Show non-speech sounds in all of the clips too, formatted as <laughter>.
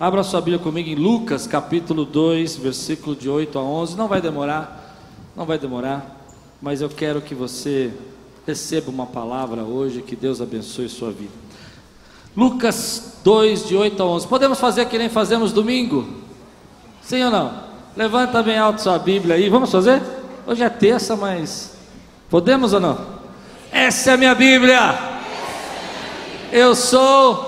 Abra sua Bíblia comigo em Lucas capítulo 2, versículo de 8 a 11. Não vai demorar, não vai demorar, mas eu quero que você receba uma palavra hoje, que Deus abençoe sua vida. Lucas 2, de 8 a 11. Podemos fazer que nem fazemos domingo? Sim ou não? Levanta bem alto sua Bíblia aí, vamos fazer? Hoje é terça, mas podemos ou não? Essa é a minha Bíblia. Eu sou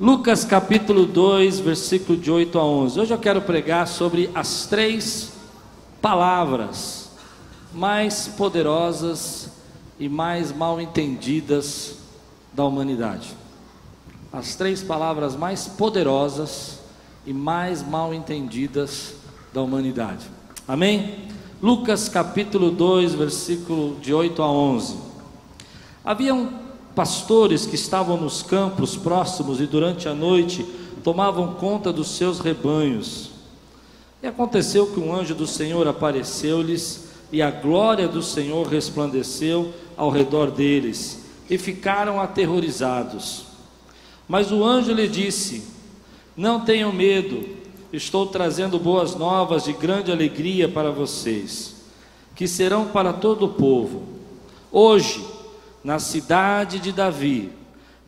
Lucas capítulo 2, versículo de 8 a 11. Hoje eu quero pregar sobre as três palavras mais poderosas e mais mal entendidas da humanidade. As três palavras mais poderosas e mais mal entendidas da humanidade. Amém? Lucas capítulo 2, versículo de 8 a 11. Havia um pastores que estavam nos campos próximos e durante a noite tomavam conta dos seus rebanhos. E aconteceu que um anjo do Senhor apareceu-lhes, e a glória do Senhor resplandeceu ao redor deles, e ficaram aterrorizados. Mas o anjo lhe disse: Não tenham medo, estou trazendo boas novas de grande alegria para vocês, que serão para todo o povo. Hoje, na cidade de Davi,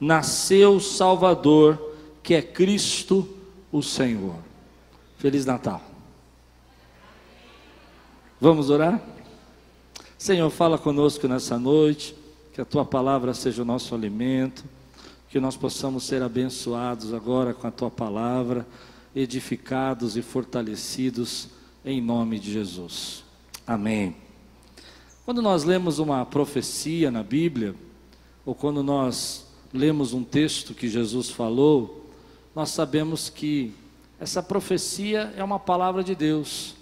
nasceu o Salvador, que é Cristo o Senhor. Feliz Natal. Vamos orar? Senhor, fala conosco nessa noite, que a tua palavra seja o nosso alimento, que nós possamos ser abençoados agora com a tua palavra, edificados e fortalecidos em nome de Jesus. Amém. Quando nós lemos uma profecia na Bíblia, ou quando nós lemos um texto que Jesus falou, nós sabemos que essa profecia é uma palavra de Deus.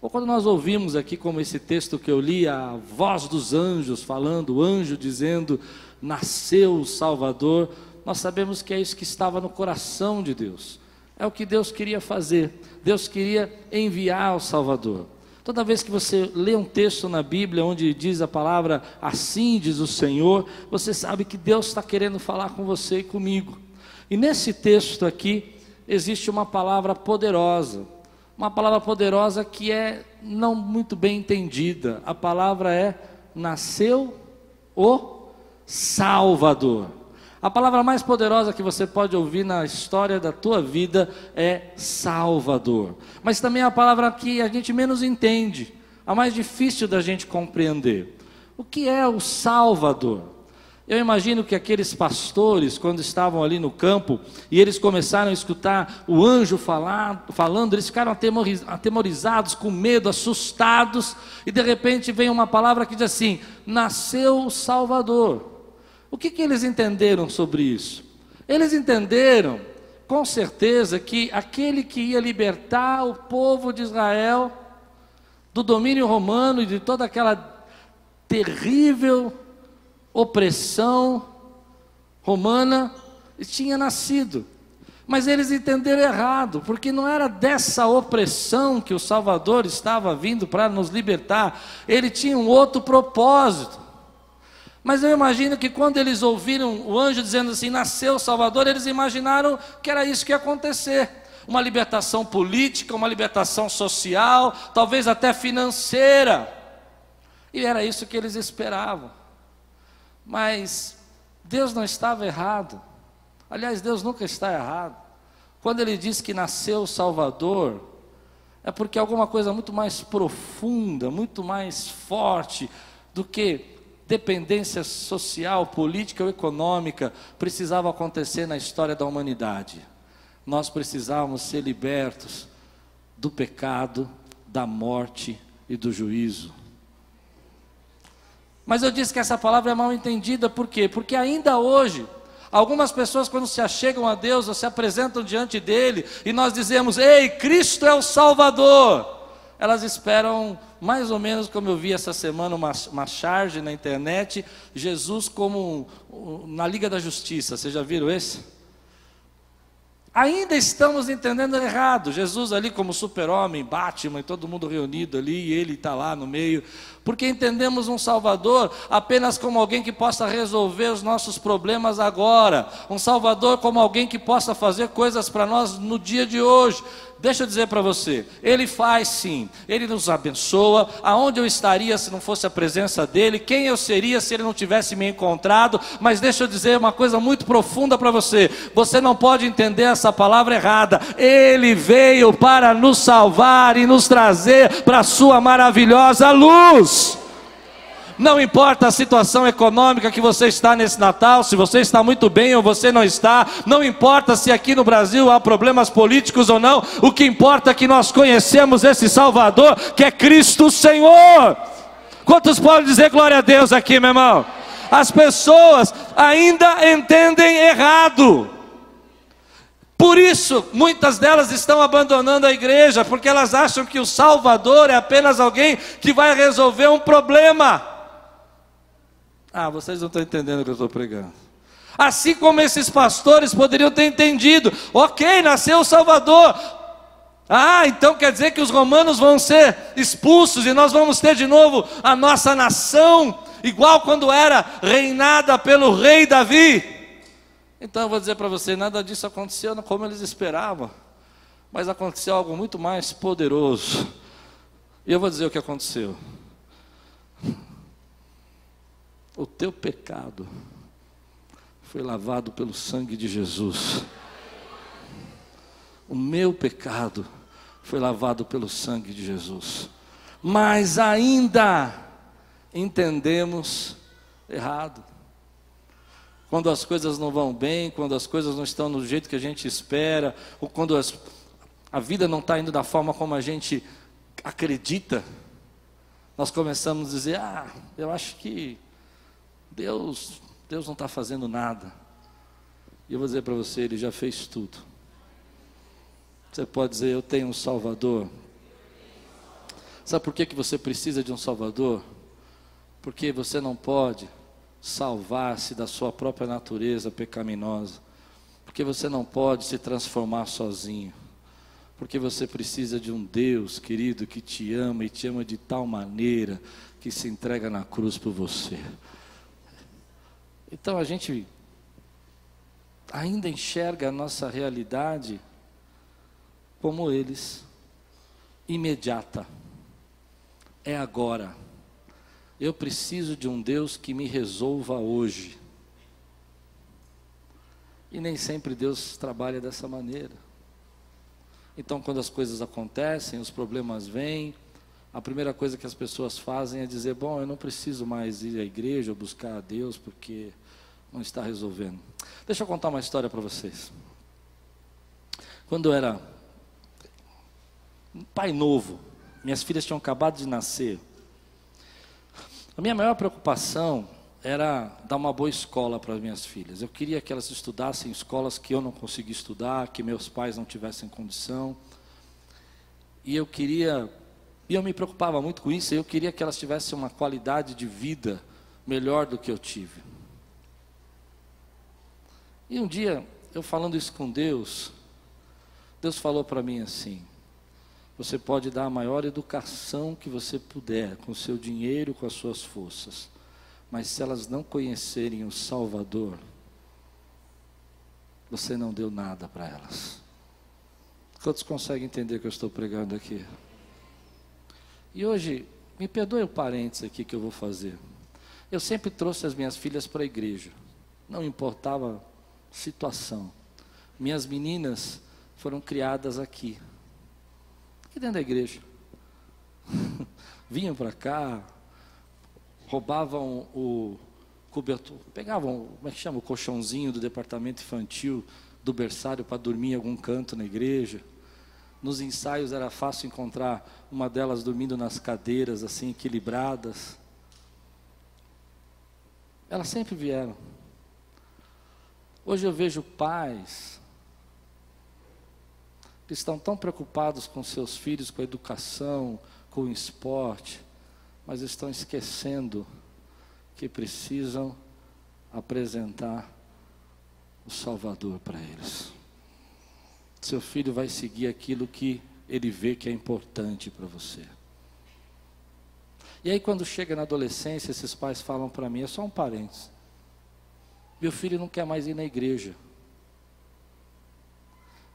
Ou quando nós ouvimos aqui, como esse texto que eu li, a voz dos anjos falando, o anjo dizendo: Nasceu o Salvador, nós sabemos que é isso que estava no coração de Deus. É o que Deus queria fazer. Deus queria enviar o Salvador. Toda vez que você lê um texto na Bíblia onde diz a palavra assim diz o Senhor, você sabe que Deus está querendo falar com você e comigo. E nesse texto aqui existe uma palavra poderosa, uma palavra poderosa que é não muito bem entendida. A palavra é nasceu o Salvador. A palavra mais poderosa que você pode ouvir na história da tua vida é Salvador. Mas também é a palavra que a gente menos entende, a mais difícil da gente compreender. O que é o Salvador? Eu imagino que aqueles pastores, quando estavam ali no campo e eles começaram a escutar o anjo falar, falando, eles ficaram atemorizados, com medo, assustados, e de repente vem uma palavra que diz assim: Nasceu o Salvador. O que, que eles entenderam sobre isso? Eles entenderam, com certeza, que aquele que ia libertar o povo de Israel do domínio romano e de toda aquela terrível opressão romana tinha nascido. Mas eles entenderam errado, porque não era dessa opressão que o Salvador estava vindo para nos libertar, ele tinha um outro propósito. Mas eu imagino que quando eles ouviram o anjo dizendo assim: nasceu o Salvador, eles imaginaram que era isso que ia acontecer. Uma libertação política, uma libertação social, talvez até financeira. E era isso que eles esperavam. Mas Deus não estava errado. Aliás, Deus nunca está errado. Quando ele diz que nasceu o Salvador, é porque alguma coisa muito mais profunda, muito mais forte do que dependência social, política ou econômica precisava acontecer na história da humanidade. Nós precisávamos ser libertos do pecado, da morte e do juízo. Mas eu disse que essa palavra é mal entendida, por quê? Porque ainda hoje, algumas pessoas, quando se achegam a Deus ou se apresentam diante dele, e nós dizemos: Ei, Cristo é o Salvador. Elas esperam mais ou menos como eu vi essa semana uma, uma charge na internet, Jesus como na Liga da Justiça. Vocês já viram esse? Ainda estamos entendendo errado. Jesus ali como super-homem, Batman, todo mundo reunido ali, e ele está lá no meio. Porque entendemos um Salvador apenas como alguém que possa resolver os nossos problemas agora. Um Salvador como alguém que possa fazer coisas para nós no dia de hoje. Deixa eu dizer para você, Ele faz sim, Ele nos abençoa. Aonde eu estaria se não fosse a presença dEle? Quem eu seria se Ele não tivesse me encontrado? Mas deixa eu dizer uma coisa muito profunda para você: você não pode entender essa palavra errada. Ele veio para nos salvar e nos trazer para a Sua maravilhosa luz. Não importa a situação econômica que você está nesse Natal, se você está muito bem ou você não está, não importa se aqui no Brasil há problemas políticos ou não, o que importa é que nós conhecemos esse Salvador, que é Cristo Senhor. Quantos podem dizer glória a Deus aqui, meu irmão? As pessoas ainda entendem errado. Por isso, muitas delas estão abandonando a igreja, porque elas acham que o Salvador é apenas alguém que vai resolver um problema. Ah, vocês não estão entendendo o que eu estou pregando. Assim como esses pastores poderiam ter entendido, ok, nasceu o Salvador. Ah, então quer dizer que os romanos vão ser expulsos e nós vamos ter de novo a nossa nação, igual quando era reinada pelo rei Davi. Então eu vou dizer para você: nada disso aconteceu como eles esperavam, mas aconteceu algo muito mais poderoso. E eu vou dizer o que aconteceu o teu pecado foi lavado pelo sangue de Jesus. O meu pecado foi lavado pelo sangue de Jesus. Mas ainda entendemos errado. Quando as coisas não vão bem, quando as coisas não estão do jeito que a gente espera, ou quando as, a vida não está indo da forma como a gente acredita, nós começamos a dizer: ah, eu acho que Deus, Deus não está fazendo nada. E eu vou dizer para você, Ele já fez tudo. Você pode dizer, eu tenho um Salvador. Sabe por que, que você precisa de um Salvador? Porque você não pode salvar-se da sua própria natureza pecaminosa. Porque você não pode se transformar sozinho. Porque você precisa de um Deus, querido, que te ama e te ama de tal maneira que se entrega na cruz por você. Então a gente ainda enxerga a nossa realidade como eles, imediata. É agora. Eu preciso de um Deus que me resolva hoje. E nem sempre Deus trabalha dessa maneira. Então, quando as coisas acontecem, os problemas vêm, a primeira coisa que as pessoas fazem é dizer: Bom, eu não preciso mais ir à igreja ou buscar a Deus porque não está resolvendo. Deixa eu contar uma história para vocês. Quando eu era um pai novo, minhas filhas tinham acabado de nascer. A minha maior preocupação era dar uma boa escola para as minhas filhas. Eu queria que elas estudassem em escolas que eu não conseguia estudar, que meus pais não tivessem condição. E eu queria e eu me preocupava muito com isso, eu queria que elas tivessem uma qualidade de vida melhor do que eu tive. E um dia, eu falando isso com Deus, Deus falou para mim assim: você pode dar a maior educação que você puder, com seu dinheiro, com as suas forças, mas se elas não conhecerem o Salvador, você não deu nada para elas. Quantos conseguem entender o que eu estou pregando aqui? E hoje, me perdoe o parênteses aqui que eu vou fazer. Eu sempre trouxe as minhas filhas para a igreja. Não importava situação. Minhas meninas foram criadas aqui. Aqui dentro da igreja. <laughs> Vinham para cá, roubavam o cobertor, pegavam, como é que chama, o colchãozinho do departamento infantil do berçário para dormir em algum canto na igreja. Nos ensaios era fácil encontrar uma delas dormindo nas cadeiras, assim, equilibradas. Elas sempre vieram. Hoje eu vejo pais que estão tão preocupados com seus filhos, com a educação, com o esporte, mas estão esquecendo que precisam apresentar o Salvador para eles. Seu filho vai seguir aquilo que ele vê que é importante para você. E aí, quando chega na adolescência, esses pais falam para mim: é só um parênteses. Meu filho não quer mais ir na igreja.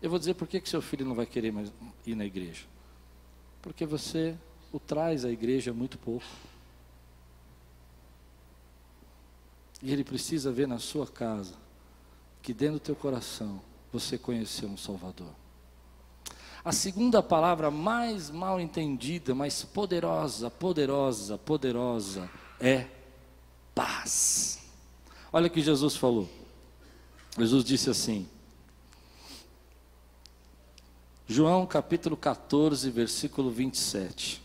Eu vou dizer por que, que seu filho não vai querer mais ir na igreja. Porque você o traz à igreja muito pouco. E ele precisa ver na sua casa que dentro do teu coração você conheceu um Salvador. A segunda palavra mais mal entendida, mas poderosa, poderosa, poderosa é paz. Olha o que Jesus falou. Jesus disse assim: João capítulo 14, versículo 27.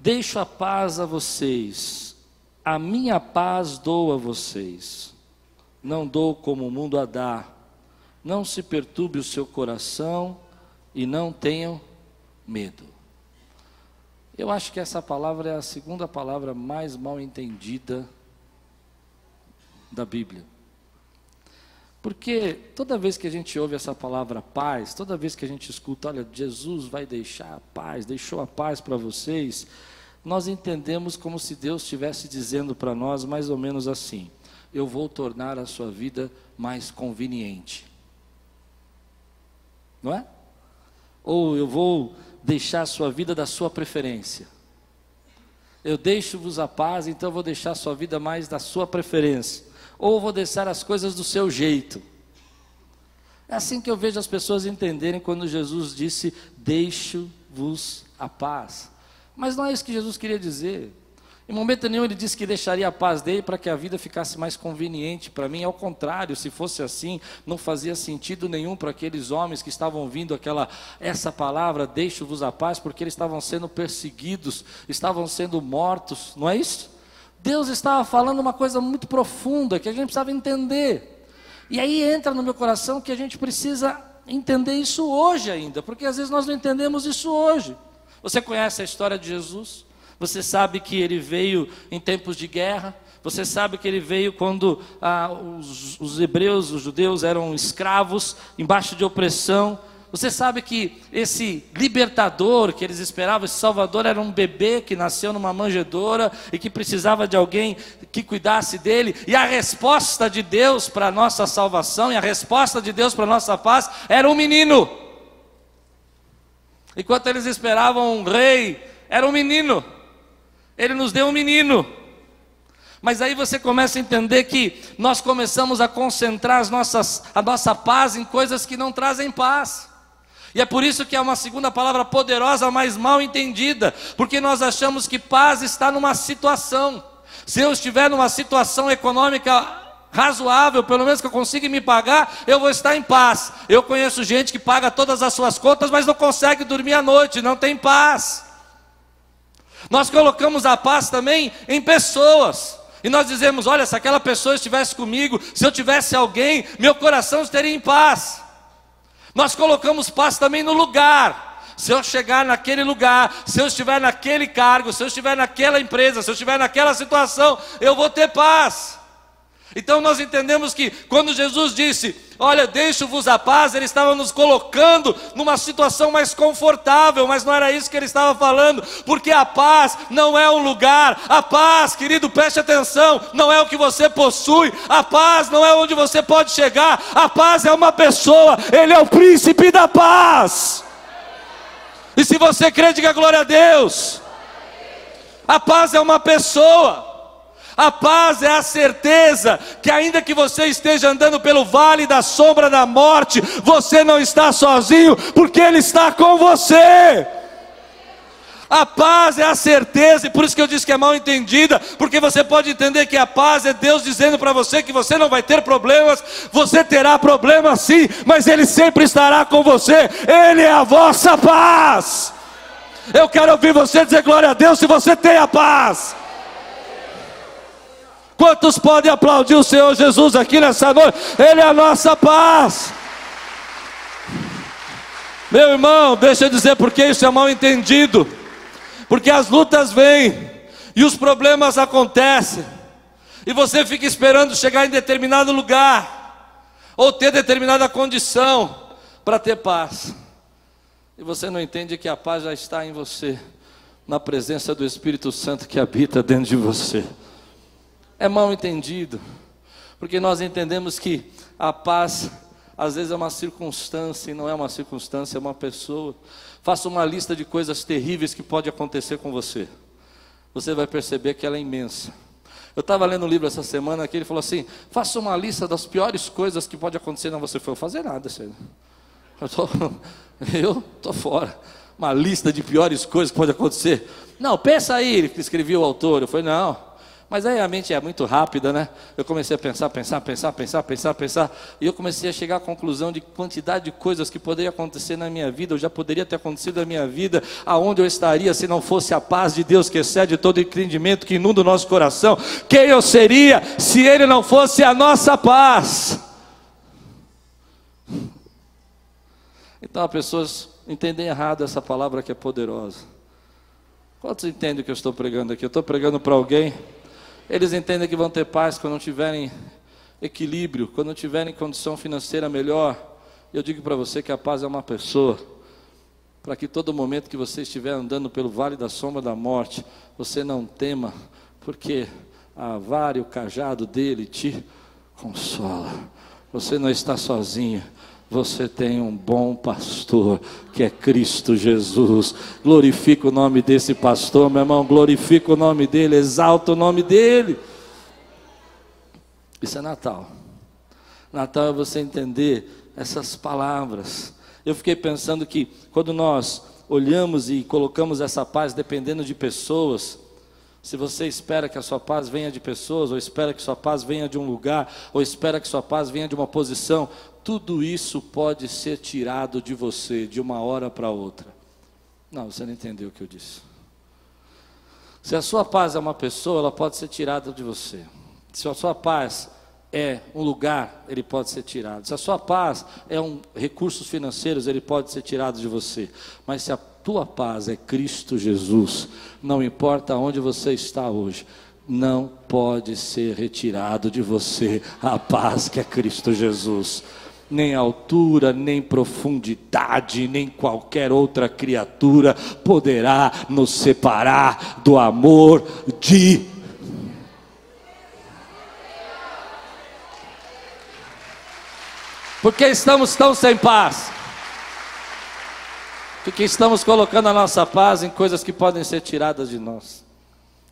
Deixo a paz a vocês, a minha paz dou a vocês, não dou como o mundo a dá. Não se perturbe o seu coração e não tenham medo. Eu acho que essa palavra é a segunda palavra mais mal entendida da Bíblia. Porque toda vez que a gente ouve essa palavra paz, toda vez que a gente escuta, olha, Jesus vai deixar a paz, deixou a paz para vocês, nós entendemos como se Deus estivesse dizendo para nós mais ou menos assim: eu vou tornar a sua vida mais conveniente. Não é? Ou eu vou deixar a sua vida da sua preferência. Eu deixo-vos a paz, então vou deixar a sua vida mais da sua preferência ou vou deixar as coisas do seu jeito. É assim que eu vejo as pessoas entenderem quando Jesus disse: Deixo-vos a paz. Mas não é isso que Jesus queria dizer. Em momento nenhum ele disse que deixaria a paz dele para que a vida ficasse mais conveniente para mim. Ao contrário, se fosse assim, não fazia sentido nenhum para aqueles homens que estavam ouvindo aquela essa palavra, deixo-vos a paz, porque eles estavam sendo perseguidos, estavam sendo mortos, não é isso? Deus estava falando uma coisa muito profunda que a gente precisava entender. E aí entra no meu coração que a gente precisa entender isso hoje ainda, porque às vezes nós não entendemos isso hoje. Você conhece a história de Jesus? Você sabe que ele veio em tempos de guerra. Você sabe que ele veio quando ah, os, os hebreus, os judeus eram escravos, embaixo de opressão. Você sabe que esse libertador que eles esperavam, esse salvador, era um bebê que nasceu numa manjedoura e que precisava de alguém que cuidasse dele. E a resposta de Deus para a nossa salvação e a resposta de Deus para a nossa paz era um menino. Enquanto eles esperavam um rei, era um menino. Ele nos deu um menino. Mas aí você começa a entender que nós começamos a concentrar as nossas, a nossa paz em coisas que não trazem paz. E é por isso que é uma segunda palavra poderosa, mas mal entendida, porque nós achamos que paz está numa situação. Se eu estiver numa situação econômica razoável, pelo menos que eu consiga me pagar, eu vou estar em paz. Eu conheço gente que paga todas as suas contas, mas não consegue dormir à noite, não tem paz. Nós colocamos a paz também em pessoas. E nós dizemos: olha, se aquela pessoa estivesse comigo, se eu tivesse alguém, meu coração estaria em paz. Nós colocamos paz também no lugar. Se eu chegar naquele lugar, se eu estiver naquele cargo, se eu estiver naquela empresa, se eu estiver naquela situação, eu vou ter paz. Então nós entendemos que quando Jesus disse, olha, deixo-vos a paz, ele estava nos colocando numa situação mais confortável, mas não era isso que ele estava falando, porque a paz não é um lugar, a paz, querido, preste atenção, não é o que você possui, a paz não é onde você pode chegar, a paz é uma pessoa, ele é o príncipe da paz. E se você crê, diga glória a Deus. A paz é uma pessoa. A paz é a certeza que, ainda que você esteja andando pelo vale da sombra da morte, você não está sozinho, porque Ele está com você. A paz é a certeza, e por isso que eu disse que é mal entendida, porque você pode entender que a paz é Deus dizendo para você que você não vai ter problemas, você terá problemas sim, mas Ele sempre estará com você, Ele é a vossa paz. Eu quero ouvir você dizer glória a Deus se você tem a paz. Quantos podem aplaudir o Senhor Jesus aqui nessa noite? Ele é a nossa paz. Meu irmão, deixa eu dizer porque isso é mal entendido. Porque as lutas vêm e os problemas acontecem. E você fica esperando chegar em determinado lugar ou ter determinada condição para ter paz. E você não entende que a paz já está em você, na presença do Espírito Santo que habita dentro de você. É mal entendido, porque nós entendemos que a paz às vezes é uma circunstância e não é uma circunstância, é uma pessoa. Faça uma lista de coisas terríveis que pode acontecer com você. Você vai perceber que ela é imensa. Eu estava lendo um livro essa semana que ele falou assim: faça uma lista das piores coisas que pode acontecer. Não, você foi fazer nada, senhor. Eu tô, <laughs> eu tô fora. Uma lista de piores coisas que pode acontecer. Não, pensa aí, escreveu o autor. Eu falei, não. Mas aí a mente é muito rápida, né? Eu comecei a pensar, pensar, pensar, pensar, pensar, pensar, e eu comecei a chegar à conclusão de quantidade de coisas que poderiam acontecer na minha vida, ou já poderia ter acontecido na minha vida, aonde eu estaria se não fosse a paz de Deus que excede todo entendimento, que inunda o nosso coração. Quem eu seria se Ele não fosse a nossa paz? Então as pessoas entendem errado essa palavra que é poderosa. Quantos entendem o que eu estou pregando aqui? Eu estou pregando para alguém. Eles entendem que vão ter paz quando tiverem equilíbrio, quando tiverem condição financeira melhor. Eu digo para você que a paz é uma pessoa. Para que todo momento que você estiver andando pelo vale da sombra da morte, você não tema, porque a vara e o cajado dele te consola. Você não está sozinho. Você tem um bom pastor, que é Cristo Jesus. Glorifica o nome desse pastor, meu irmão. Glorifica o nome dele, exalta o nome dele. Isso é Natal. Natal é você entender essas palavras. Eu fiquei pensando que quando nós olhamos e colocamos essa paz dependendo de pessoas, se você espera que a sua paz venha de pessoas, ou espera que sua paz venha de um lugar, ou espera que sua paz venha de uma posição, tudo isso pode ser tirado de você de uma hora para outra. Não, você não entendeu o que eu disse. Se a sua paz é uma pessoa, ela pode ser tirada de você. Se a sua paz é um lugar, ele pode ser tirado. Se a sua paz é um recursos financeiros, ele pode ser tirado de você. Mas se a tua paz é Cristo Jesus, não importa onde você está hoje, não pode ser retirado de você a paz que é Cristo Jesus nem altura, nem profundidade, nem qualquer outra criatura poderá nos separar do amor de Porque estamos tão sem paz? Porque estamos colocando a nossa paz em coisas que podem ser tiradas de nós.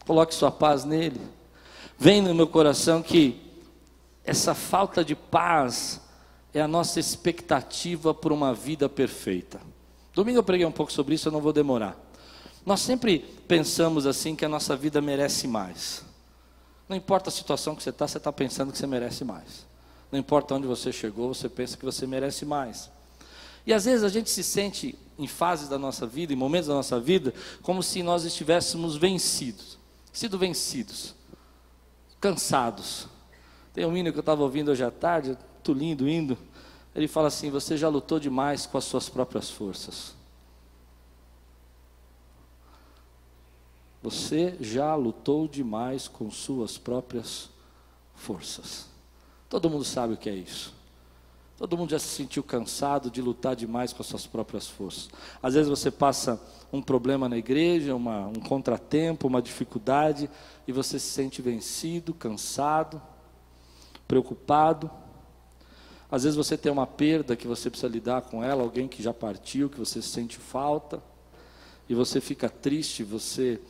Coloque sua paz nele. Vem no meu coração que essa falta de paz é a nossa expectativa por uma vida perfeita. Domingo eu preguei um pouco sobre isso, eu não vou demorar. Nós sempre pensamos assim que a nossa vida merece mais. Não importa a situação que você está, você está pensando que você merece mais. Não importa onde você chegou, você pensa que você merece mais. E às vezes a gente se sente em fases da nossa vida, em momentos da nossa vida, como se nós estivéssemos vencidos, sido vencidos, cansados. Tem um hino que eu estava ouvindo hoje à tarde, muito lindo indo. Ele fala assim: Você já lutou demais com as suas próprias forças. Você já lutou demais com suas próprias forças. Todo mundo sabe o que é isso. Todo mundo já se sentiu cansado de lutar demais com as suas próprias forças. Às vezes você passa um problema na igreja, uma, um contratempo, uma dificuldade, e você se sente vencido, cansado, preocupado. Às vezes você tem uma perda que você precisa lidar com ela, alguém que já partiu, que você sente falta, e você fica triste, você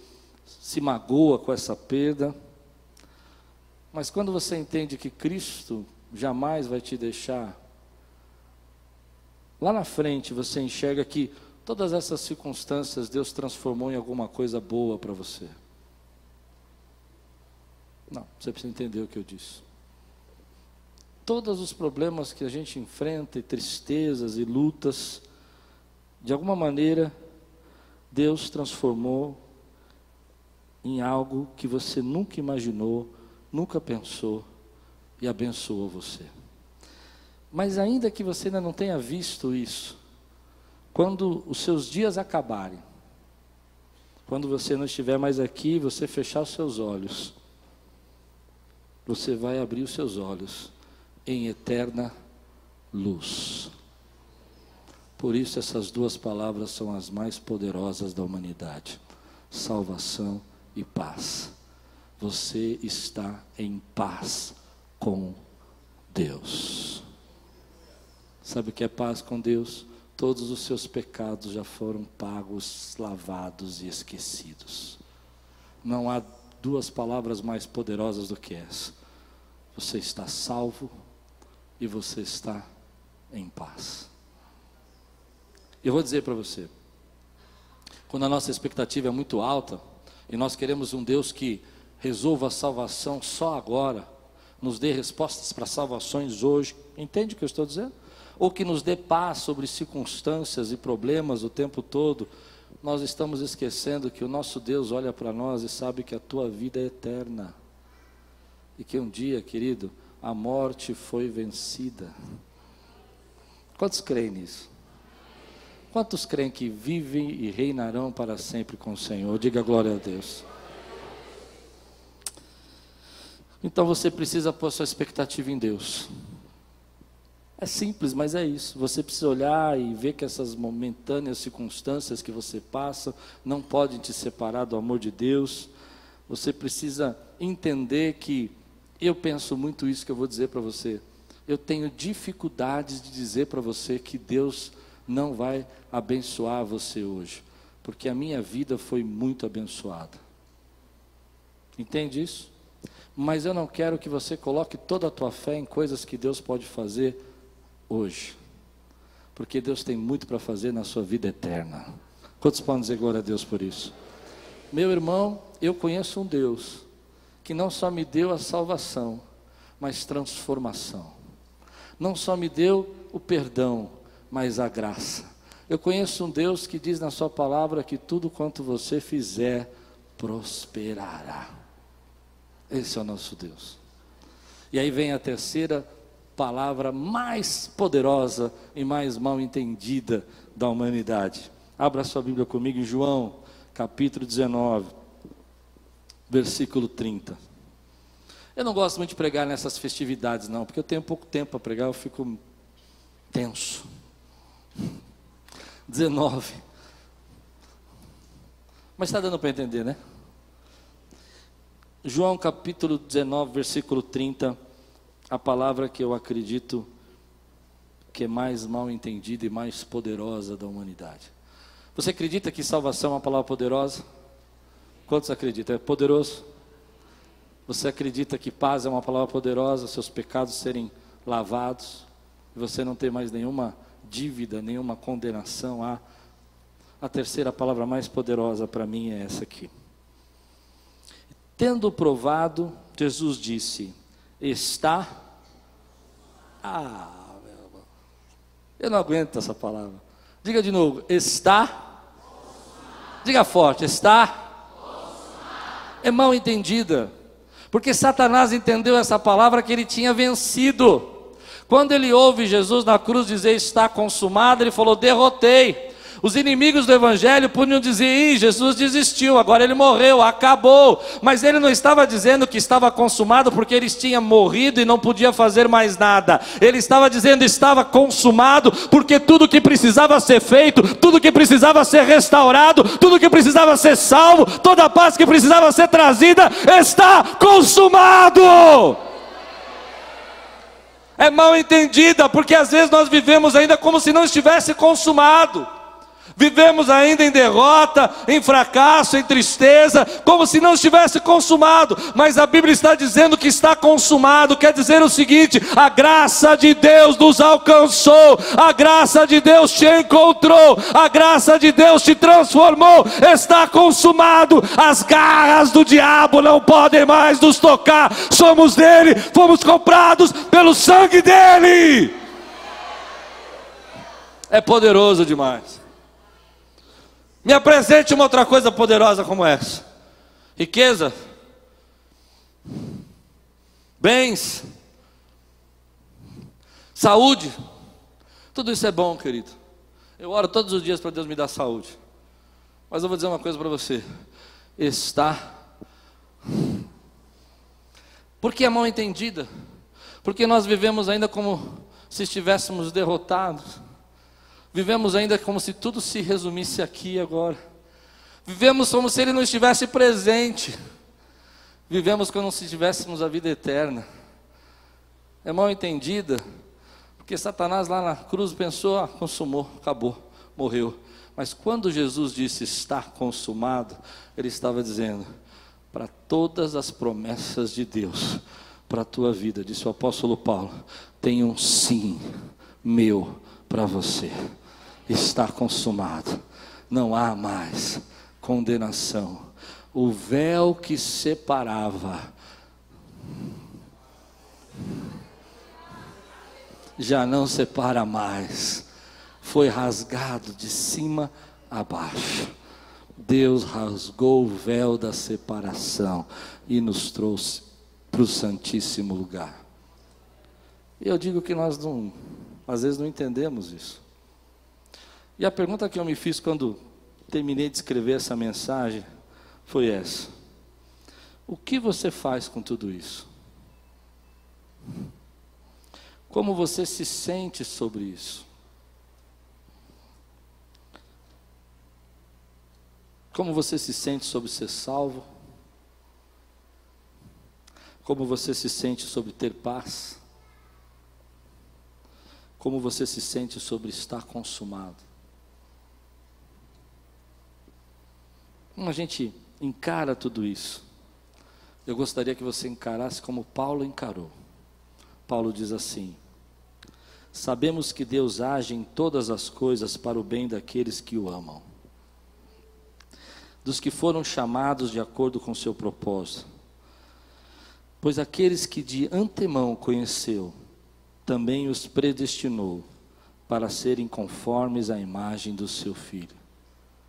se magoa com essa perda. Mas quando você entende que Cristo jamais vai te deixar, lá na frente você enxerga que todas essas circunstâncias Deus transformou em alguma coisa boa para você. Não, você precisa entender o que eu disse todos os problemas que a gente enfrenta, e tristezas e lutas, de alguma maneira, Deus transformou em algo que você nunca imaginou nunca pensou e abençoou você. Mas ainda que você ainda não tenha visto isso, quando os seus dias acabarem, quando você não estiver mais aqui, você fechar os seus olhos, você vai abrir os seus olhos em eterna luz. Por isso, essas duas palavras são as mais poderosas da humanidade: salvação e paz. Você está em paz com Deus. Sabe o que é paz com Deus? Todos os seus pecados já foram pagos, lavados e esquecidos. Não há duas palavras mais poderosas do que essa. Você está salvo e você está em paz. Eu vou dizer para você, quando a nossa expectativa é muito alta e nós queremos um Deus que resolva a salvação só agora, nos dê respostas para salvações hoje, entende o que eu estou dizendo? Ou que nos dê paz sobre circunstâncias e problemas o tempo todo, nós estamos esquecendo que o nosso Deus olha para nós e sabe que a tua vida é eterna. E que um dia, querido, a morte foi vencida. Quantos creem nisso? Quantos creem que vivem e reinarão para sempre com o Senhor? Diga glória a Deus. Então você precisa pôr sua expectativa em Deus. É simples, mas é isso. Você precisa olhar e ver que essas momentâneas circunstâncias que você passa não podem te separar do amor de Deus. Você precisa entender que eu penso muito isso que eu vou dizer para você. Eu tenho dificuldades de dizer para você que Deus não vai abençoar você hoje, porque a minha vida foi muito abençoada. Entende isso? Mas eu não quero que você coloque toda a tua fé em coisas que Deus pode fazer hoje, porque Deus tem muito para fazer na sua vida eterna. Quantos podem dizer glória a Deus por isso? Meu irmão, eu conheço um Deus que não só me deu a salvação, mas transformação. Não só me deu o perdão, mas a graça. Eu conheço um Deus que diz na Sua palavra que tudo quanto você fizer prosperará. Esse é o nosso Deus. E aí vem a terceira palavra mais poderosa e mais mal entendida da humanidade. Abra sua Bíblia comigo em João, capítulo 19 versículo 30. Eu não gosto muito de pregar nessas festividades, não, porque eu tenho pouco tempo para pregar, eu fico tenso. <laughs> 19. Mas está dando para entender, né? João capítulo 19, versículo 30, a palavra que eu acredito que é mais mal entendida e mais poderosa da humanidade. Você acredita que salvação é uma palavra poderosa? Quantos acreditam? É poderoso? Você acredita que paz é uma palavra poderosa, seus pecados serem lavados, e você não ter mais nenhuma dívida, nenhuma condenação? Ah, a terceira palavra mais poderosa para mim é essa aqui. Tendo provado, Jesus disse: Está. Ah, eu não aguento essa palavra. Diga de novo: Está. Diga forte: Está é mal entendida, porque Satanás entendeu essa palavra que ele tinha vencido. Quando ele ouve Jesus na cruz dizer está consumado, ele falou: derrotei. Os inimigos do Evangelho podiam dizer: Ih, Jesus desistiu, agora ele morreu, acabou. Mas ele não estava dizendo que estava consumado porque eles tinham morrido e não podia fazer mais nada. Ele estava dizendo estava consumado porque tudo que precisava ser feito, tudo que precisava ser restaurado, tudo que precisava ser salvo, toda a paz que precisava ser trazida está consumado é mal entendida, porque às vezes nós vivemos ainda como se não estivesse consumado. Vivemos ainda em derrota, em fracasso, em tristeza, como se não estivesse consumado, mas a Bíblia está dizendo que está consumado, quer dizer o seguinte: a graça de Deus nos alcançou, a graça de Deus te encontrou, a graça de Deus te transformou, está consumado, as garras do diabo não podem mais nos tocar, somos dele, fomos comprados pelo sangue dele. É poderoso demais. Me apresente uma outra coisa poderosa como essa: riqueza. bens, saúde. Tudo isso é bom, querido. Eu oro todos os dias para Deus me dar saúde. Mas eu vou dizer uma coisa para você: está. Porque é mal entendida. Porque nós vivemos ainda como se estivéssemos derrotados. Vivemos ainda como se tudo se resumisse aqui e agora. Vivemos como se Ele não estivesse presente. Vivemos como se tivéssemos a vida eterna. É mal entendida porque Satanás lá na cruz pensou, ah, consumou, acabou, morreu. Mas quando Jesus disse está consumado, ele estava dizendo para todas as promessas de Deus, para a tua vida, disse o apóstolo Paulo, tem um sim meu para você. Está consumado. Não há mais condenação. O véu que separava já não separa mais. Foi rasgado de cima a baixo. Deus rasgou o véu da separação e nos trouxe para o Santíssimo lugar. E eu digo que nós não, às vezes não entendemos isso. E a pergunta que eu me fiz quando terminei de escrever essa mensagem foi essa: O que você faz com tudo isso? Como você se sente sobre isso? Como você se sente sobre ser salvo? Como você se sente sobre ter paz? Como você se sente sobre estar consumado? Como a gente encara tudo isso? Eu gostaria que você encarasse como Paulo encarou. Paulo diz assim: Sabemos que Deus age em todas as coisas para o bem daqueles que o amam, dos que foram chamados de acordo com seu propósito. Pois aqueles que de antemão conheceu, também os predestinou para serem conformes à imagem do seu filho.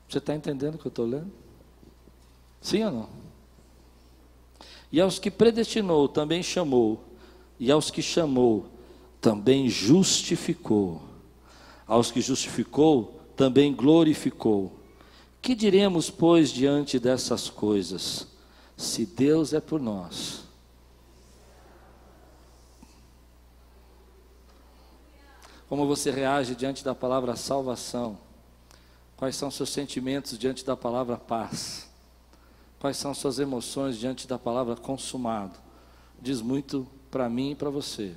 Você está entendendo o que eu estou lendo? Sim ou não? E aos que predestinou, também chamou e aos que chamou, também justificou. Aos que justificou, também glorificou. Que diremos, pois, diante dessas coisas? Se Deus é por nós. Como você reage diante da palavra salvação? Quais são seus sentimentos diante da palavra paz? Quais são suas emoções diante da palavra consumado? Diz muito para mim e para você,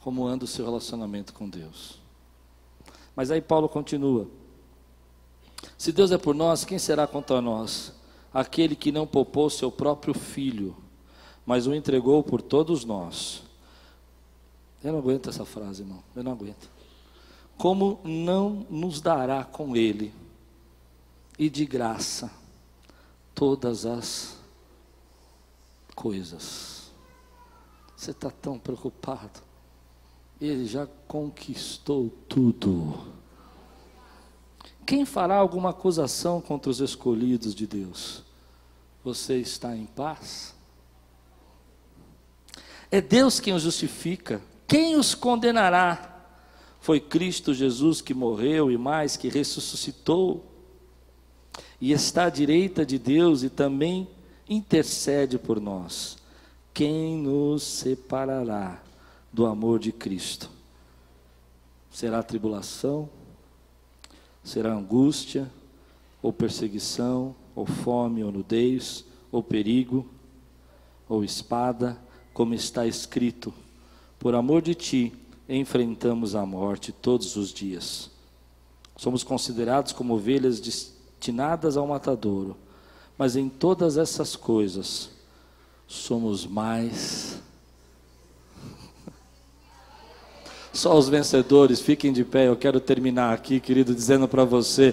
como anda o seu relacionamento com Deus. Mas aí Paulo continua: Se Deus é por nós, quem será contra nós? Aquele que não poupou seu próprio filho, mas o entregou por todos nós. Eu não aguento essa frase, irmão. Eu não aguento. Como não nos dará com ele e de graça todas as coisas? Você está tão preocupado. Ele já conquistou tudo. Quem fará alguma acusação contra os escolhidos de Deus? Você está em paz? É Deus quem os justifica. Quem os condenará? Foi Cristo Jesus que morreu e mais que ressuscitou e está à direita de Deus e também intercede por nós. Quem nos separará do amor de Cristo? Será tribulação? Será angústia? Ou perseguição? Ou fome? Ou nudez? Ou perigo? Ou espada? Como está escrito: Por amor de ti enfrentamos a morte todos os dias. Somos considerados como ovelhas destinadas ao matadouro, mas em todas essas coisas somos mais. <laughs> Só os vencedores, fiquem de pé. Eu quero terminar aqui, querido, dizendo para você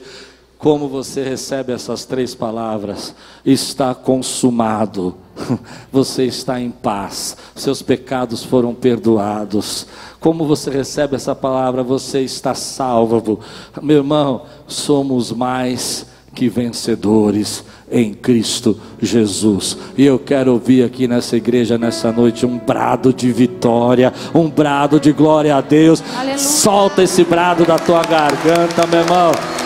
como você recebe essas três palavras: está consumado, <laughs> você está em paz, seus pecados foram perdoados. Como você recebe essa palavra? Você está salvo, meu irmão. Somos mais que vencedores em Cristo Jesus. E eu quero ouvir aqui nessa igreja nessa noite um brado de vitória, um brado de glória a Deus. Aleluia. Solta esse brado da tua garganta, meu irmão.